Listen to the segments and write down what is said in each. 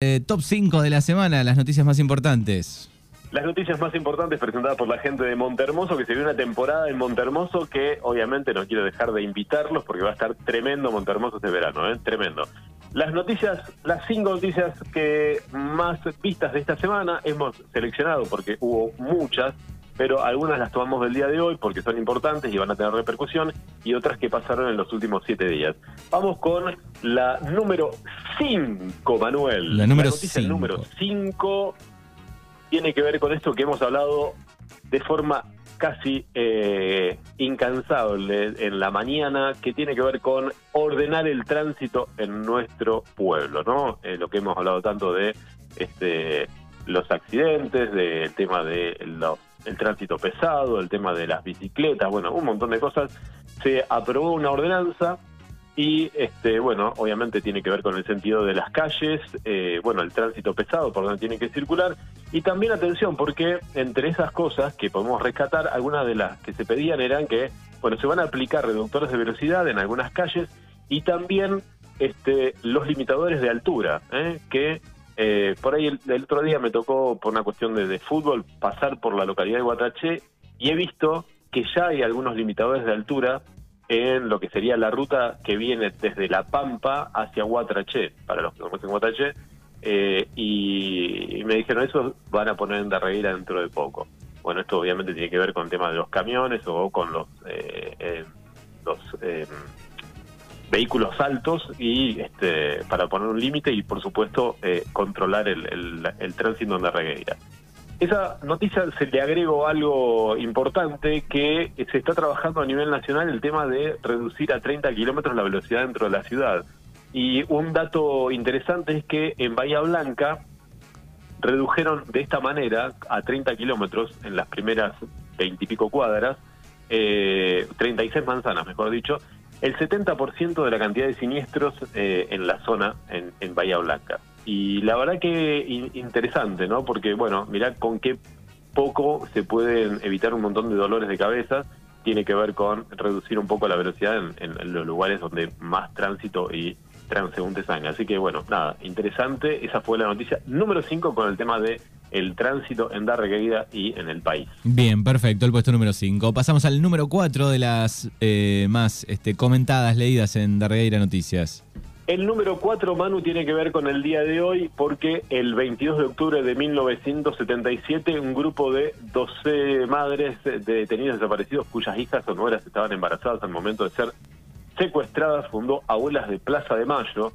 Eh, top 5 de la semana, las noticias más importantes. Las noticias más importantes presentadas por la gente de Montermoso, que se viene una temporada en Montermoso que obviamente no quiero dejar de invitarlos porque va a estar tremendo Montermoso este verano, ¿eh? tremendo. Las noticias, las cinco noticias que más vistas de esta semana hemos seleccionado porque hubo muchas, pero algunas las tomamos del día de hoy porque son importantes y van a tener repercusión, y otras que pasaron en los últimos siete días. Vamos con la número 5, Manuel. La número noticia cinco. número 5 tiene que ver con esto que hemos hablado de forma casi eh, incansable en la mañana, que tiene que ver con ordenar el tránsito en nuestro pueblo, ¿no? Eh, lo que hemos hablado tanto de este los accidentes, del tema de los- el tránsito pesado, el tema de las bicicletas, bueno, un montón de cosas. Se aprobó una ordenanza y este bueno obviamente tiene que ver con el sentido de las calles eh, bueno el tránsito pesado por donde tiene que circular y también atención porque entre esas cosas que podemos rescatar algunas de las que se pedían eran que bueno se van a aplicar reductores de velocidad en algunas calles y también este los limitadores de altura ¿eh? que eh, por ahí el, otro día me tocó por una cuestión de, de fútbol pasar por la localidad de Guataché y he visto que ya hay algunos limitadores de altura en lo que sería la ruta que viene desde La Pampa hacia Guatraché, para los que conocen Guatraché, eh, y, y me dijeron, eso van a poner en Darreguera dentro de poco. Bueno, esto obviamente tiene que ver con el tema de los camiones o con los, eh, eh, los eh, vehículos altos y este, para poner un límite y por supuesto eh, controlar el, el, el tránsito en Darregueira. Esa noticia se le agrego algo importante que se está trabajando a nivel nacional el tema de reducir a 30 kilómetros la velocidad dentro de la ciudad. Y un dato interesante es que en Bahía Blanca redujeron de esta manera a 30 kilómetros en las primeras 20 y pico cuadras, eh, 36 manzanas, mejor dicho, el 70% de la cantidad de siniestros eh, en la zona, en, en Bahía Blanca. Y la verdad que in- interesante, ¿no? Porque, bueno, mirá con qué poco se pueden evitar un montón de dolores de cabeza. Tiene que ver con reducir un poco la velocidad en, en- en los lugares donde más tránsito y transeúntes hay. Así que, bueno, nada, interesante. Esa fue la noticia número 5 con el tema de el tránsito en Darregueira y en el país. Bien, perfecto, el puesto número 5. Pasamos al número 4 de las eh, más este, comentadas, leídas en Darreira Noticias. El número 4, Manu, tiene que ver con el día de hoy porque el 22 de octubre de 1977 un grupo de 12 madres de detenidos desaparecidos cuyas hijas o nueras estaban embarazadas al momento de ser secuestradas fundó Abuelas de Plaza de Mayo,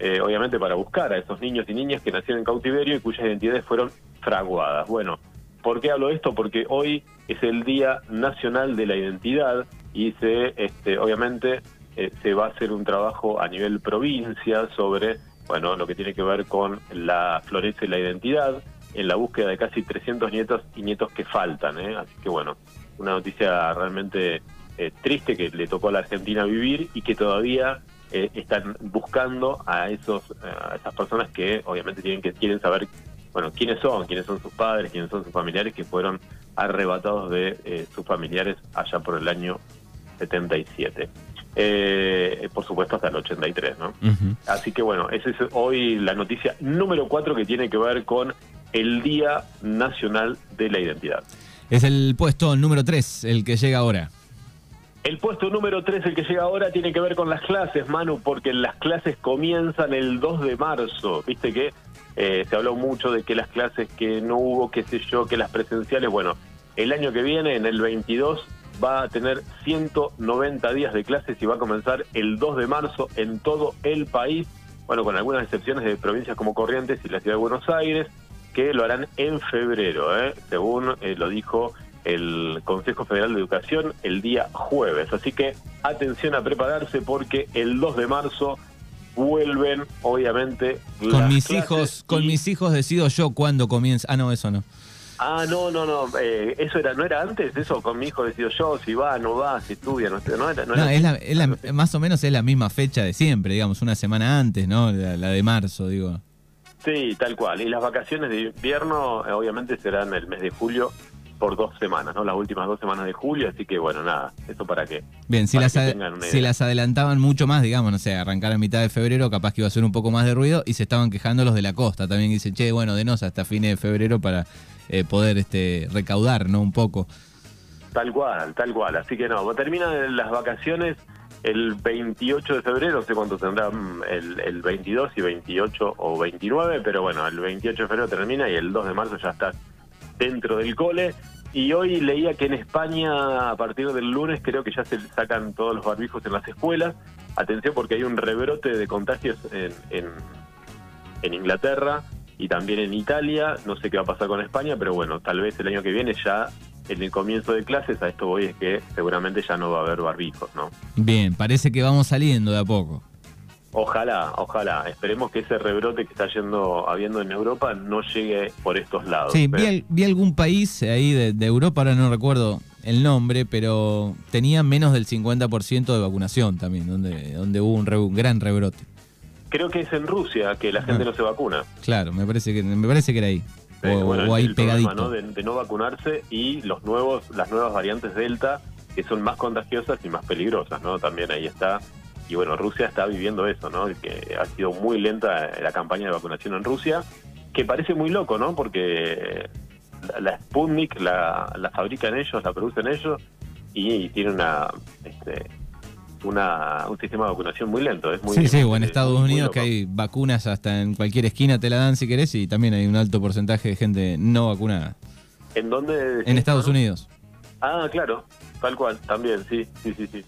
eh, obviamente para buscar a esos niños y niñas que nacieron en cautiverio y cuyas identidades fueron fraguadas. Bueno, ¿por qué hablo esto? Porque hoy es el Día Nacional de la Identidad y se, este, obviamente, eh, se va a hacer un trabajo a nivel provincia sobre, bueno, lo que tiene que ver con la floresta y la identidad, en la búsqueda de casi 300 nietos y nietos que faltan, ¿eh? Así que bueno, una noticia realmente eh, triste que le tocó a la Argentina vivir y que todavía eh, están buscando a esos a esas personas que obviamente tienen que quieren saber bueno quiénes son quiénes son sus padres quiénes son sus familiares que fueron arrebatados de eh, sus familiares allá por el año 77 Eh, por supuesto hasta el 83 no Ujú. Así que bueno, esa es hoy la noticia número 4 que tiene que ver con el Día Nacional de la Identidad. Es el puesto número 3, el que llega ahora. El puesto número 3, el que llega ahora, tiene que ver con las clases, Manu, porque las clases comienzan el 2 de marzo. Viste que eh, se habló mucho de que las clases que no hubo, qué sé yo, que las presenciales, bueno, el año que viene, en el 22, va a tener 190 días de clases y va a comenzar el 2 de marzo en todo el país, bueno, con algunas excepciones de provincias como Corrientes y la ciudad de Buenos Aires, que lo harán en febrero, ¿eh? según eh, lo dijo el Consejo Federal de Educación el día jueves. Así que atención a prepararse porque el 2 de marzo vuelven, obviamente, Con las mis clases hijos, con mis hijos decido yo cuándo comienza. Ah, no, eso no. Ah, no, no, no, eh, eso era, no era antes, eso con mi hijo decido yo, si va, no va, si estudia, no, no era, no No, era es la, es la- más o menos es la misma fecha de siempre, digamos, una semana antes, ¿no? La, la de marzo, digo. Sí, tal cual. Y las vacaciones de invierno, eh, obviamente, serán el mes de julio por dos semanas, ¿no? Las últimas dos semanas de julio, así que bueno, nada, eso para que... Bien, si, las, si adelantaban mucho más, digamos, no sé, arrancar a mitad de febrero, capaz que iba a ser un poco más de ruido y se estaban quejando los de la costa también. Dicen, che, bueno, denos hasta fines de febrero para eh, poder este, recaudar, ¿no? Un poco. Tal cual, tal cual. Así que no, terminan las vacaciones el 28 de febrero, no sé cuánto tendrá mm, el, el 22 y 28 o 29, pero bueno, el 28 de febrero termina y el 2 de marzo ya está dentro del cole. Y hoy leía que en España, a partir del lunes, creo que ya se sacan todos los barbijos en las escuelas. Atención porque hay un rebrote de contagios en, en, Inglaterra y también en Italia. No sé qué va a pasar con España, pero bueno, tal vez el año que viene ya en el comienzo de clases, a esto voy, es que seguramente ya no va a haber barbijos, ¿no? Bien, parece que vamos saliendo de a poco. Ojalá, ojalá. Esperemos que ese rebrote que está yendo habiendo en Europa no llegue por estos lados. Sí, vi, Pero- vi algún país ahí de, de Europa, ahora no recuerdo el nombre, pero tenía menos del 50% de vacunación también, donde, donde hubo un, re- un gran rebrote. Creo que es en Rusia que la gente Ah. no se vacuna. Claro, me parece que, me parece que era ahí. O, Eh, bueno, o ahí el problema, pegadito. ¿no? De, de no vacunarse y los nuevos, las nuevas variantes Delta que son más contagiosas y más peligrosas, ¿no? También ahí está. Y bueno, Rusia está viviendo eso, ¿no? Que ha sido muy lenta la campaña de vacunación en Rusia, que parece muy loco, ¿no? Porque la, Sputnik la, la fabrican ellos, la producen ellos y, tiene una, este, una un sistema de vacunación muy lento. Es muy, sí, sí, o en es Estados Unidos que hay vacunas hasta en cualquier esquina te la dan si querés y también hay un alto porcentaje de gente no vacunada. ¿En dónde? En Estados ¿no? Unidos. Ah, claro, tal cual, también, sí, sí, sí, sí.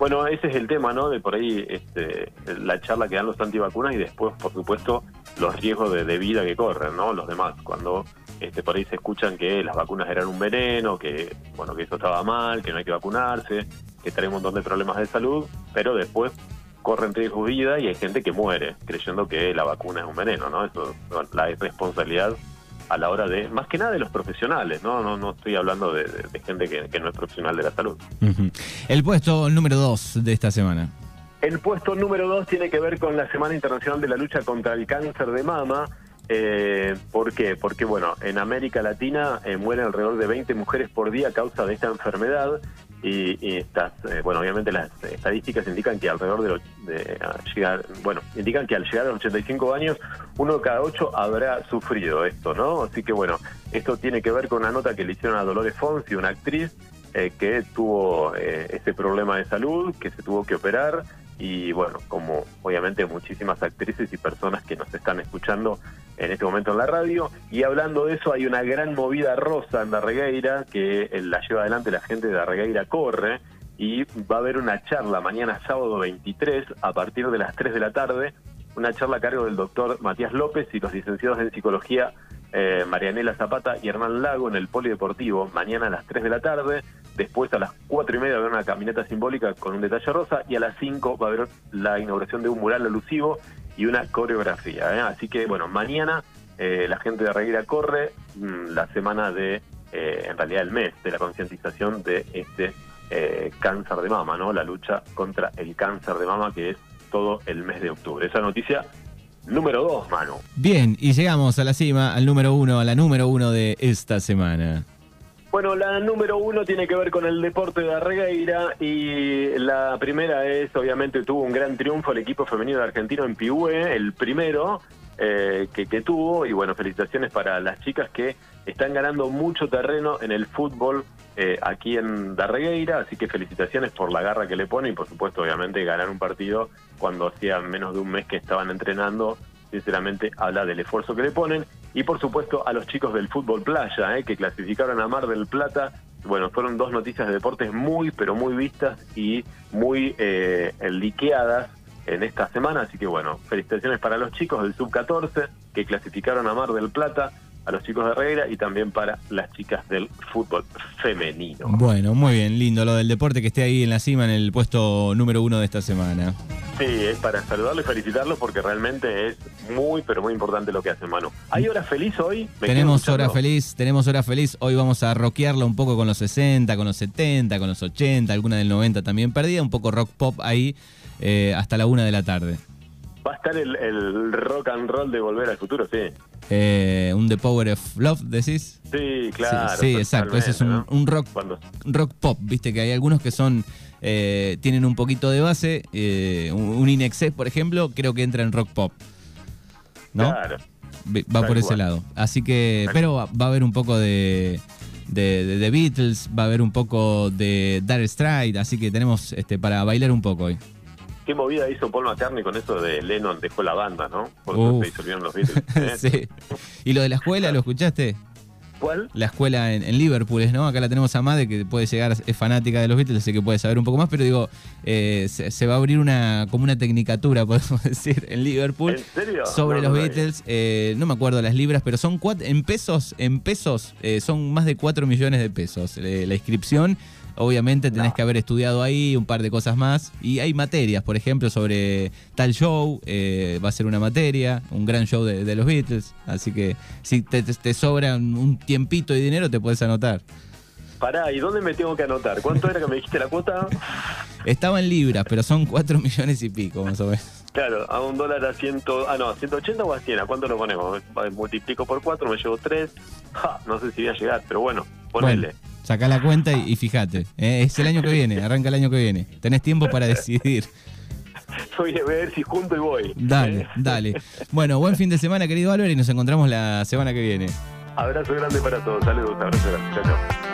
Bueno, ese es el tema, ¿no? De por ahí este, la charla que dan los antivacunas y después, por supuesto, los riesgos de, vida que corren, ¿no? Los demás, cuando este, por ahí se escuchan que las vacunas eran un veneno, que bueno que eso estaba mal, que no hay que vacunarse, que trae un montón de problemas de salud, pero después corren riesgos de vida y hay gente que muere creyendo que la vacuna es un veneno, ¿no? Eso la responsabilidad a la hora de, más que nada de los profesionales, ¿no? No, no estoy hablando de, de- de gente que, que no es profesional de la salud. El puesto número 2 de esta semana. El puesto número dos tiene que ver con la Semana Internacional de la Lucha contra el Cáncer de Mama. Eh, ¿Por qué? Porque, bueno, en América Latina eh, mueren alrededor de 20 mujeres por día a causa de esta enfermedad. Y, y estas, eh, bueno, obviamente las estadísticas indican que alrededor de, de, llegar, bueno, indican que al llegar a los 85 años, uno de cada ocho habrá sufrido esto, ¿no? Así que, bueno, esto tiene que ver con una nota que le hicieron a Dolores Fonsi, una actriz, eh, que tuvo eh, ese problema de salud, que se tuvo que operar y bueno, como obviamente muchísimas actrices y personas que nos están escuchando en este momento en la radio. Y hablando de eso, hay una gran movida rosa en Darregueira que eh, la lleva adelante la gente de Darregueira Corre y va a haber una charla mañana sábado 23 a partir de las 3 de la tarde, una charla a cargo del doctor Matías López y los licenciados en psicología eh, Marianela Zapata y Hernán Lago en el Polideportivo, mañana a las 3 de la tarde. Después a las 4 y media va a haber una caminata simbólica con un detalle rosa y a las 5 va a haber la inauguración de un mural alusivo y una coreografía. ¿eh? Así que bueno, mañana eh, la gente de Reguera corre mm, la semana de, eh, en realidad el mes de la concientización de este eh, cáncer de mama, ¿no? La lucha contra el cáncer de mama que es todo el mes de octubre. Esa noticia número 2, Manu. Bien, y llegamos a la cima, al número uno, a la número uno de esta semana. Bueno, la número uno tiene que ver con el deporte de Arregueira y la primera es, obviamente, tuvo un gran triunfo el equipo femenino Argentino en Pihue, el primero eh, que, que tuvo, y bueno, felicitaciones para las chicas que están ganando mucho terreno en el fútbol eh, aquí en Darregueira, así que felicitaciones por la garra que le pone y por supuesto, obviamente, ganar un partido cuando hacía menos de un mes que estaban entrenando, sinceramente habla del esfuerzo que le ponen y por supuesto a los chicos del fútbol playa eh, que clasificaron a Mar del Plata. Bueno, fueron dos noticias de deportes muy, pero muy vistas y muy eh, liqueadas en esta semana. Así que bueno, felicitaciones para los chicos del Sub-14 que clasificaron a Mar del Plata, a los chicos de Herrera y también para las chicas del fútbol femenino. Bueno, muy bien, lindo lo del deporte que esté ahí en la cima, en el puesto número uno de esta semana. Sí, es para saludarlo y felicitarlo porque realmente es muy, pero muy importante lo que hacen, Manu. ¿Hay hora feliz hoy? ¿Me Tenemos hora feliz, tenemos hora feliz. Hoy vamos a rockearla un poco con los 60, con los 70, con los 80, alguna del 90 también perdida, un poco rock pop ahí eh, hasta la una de la tarde. Va a estar el, el rock and roll de Volver al Futuro, sí. Eh, un The Power of Love, decís. Sí, claro. Sí, sí, exacto. Ese es un, totalmente, un rock, ¿no? Cuando- rock pop, viste que hay algunos que son eh, tienen un poquito de base. eh, un, un por ejemplo, creo que entra en rock pop. ¿no? Claro. Va Tal por ese cual. lado. Así que, Tal pero va, va a haber un poco de, de, Beatles, va a haber un poco de Dire Straits, así que tenemos este para bailar un poco hoy. ¿Qué movida hizo Paul McCartney con eso de Lennon dejó la banda, no? Por eso Uf. se disolvieron los Beatles. sí. ¿Y lo de la escuela, lo escuchaste? ¿Cuál? La escuela en, en Liverpool, ¿no? Acá la tenemos a Made, que puede llegar, es fanática de los Beatles, así que puede saber un poco más, pero digo, eh, se, se va a abrir una como una tecnicatura, podemos decir, en Liverpool. ¿En serio? sobre No, los no. Beatles, eh, no me acuerdo las libras, pero son cuat- en pesos, en pesos, eh, son más de 4 millones de pesos la inscripción. Obviamente tenés No. que haber estudiado ahí un par de cosas más. Y hay materias, por ejemplo, sobre tal show, eh, va a ser una materia, un gran show de, de los Beatles. Así que si te, te- te sobra un tiempito y dinero, te puedes anotar. Pará, ¿y dónde me tengo que anotar? ¿Cuánto era que me dijiste la cuota? Estaba en libras, pero son 4 millones y pico, más o menos. Claro, a un dólar a ciento... Ah, no, a 180 o a 100, ¿a cuánto lo ponemos? Multiplico por 4, me llevo 3. no sé si voy a llegar, pero bueno, ponele. Bueno, sacá la cuenta y, y fíjate. eh, es el año que viene, arranca el año que viene. Tenés tiempo para decidir. Voy a ver si junto y voy. Dale, ¿Eh? dale. Bueno, buen fin de semana, querido Álvaro, y nos encontramos la semana que viene. Abrazo grande para todos. Saludos, abrazo grande. Chao, chao.